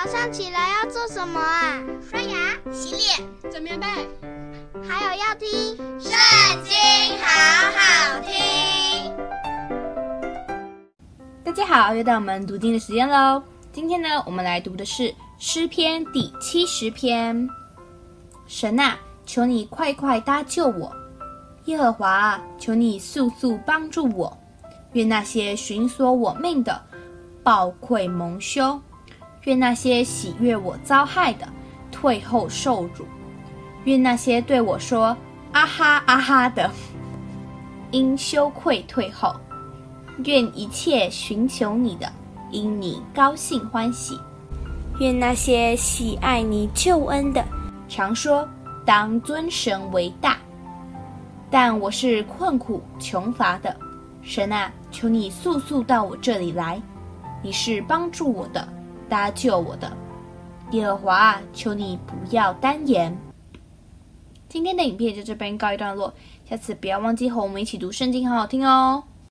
早上起来要做什么啊？刷牙、洗脸、整棉被，还有要听《圣经》，好好听。大家好，又到我们读经的时间喽。今天呢，我们来读的是诗篇第七十篇。神啊，求你快快搭救我！耶和华啊，求你速速帮助我！愿那些寻索我命的，暴愧蒙羞；愿那些喜悦我遭害的，退后受辱；愿那些对我说“啊哈啊哈”的，因羞愧退后；愿一切寻求你的，因你高兴欢喜；愿那些喜爱你救恩的，常说。当尊神为大，但我是困苦穷乏的，神啊，求你速速到我这里来，你是帮助我的，搭救我的，耶和华，求你不要单言。今天的影片就这边告一段落，下次不要忘记和我们一起读圣经，好好听哦。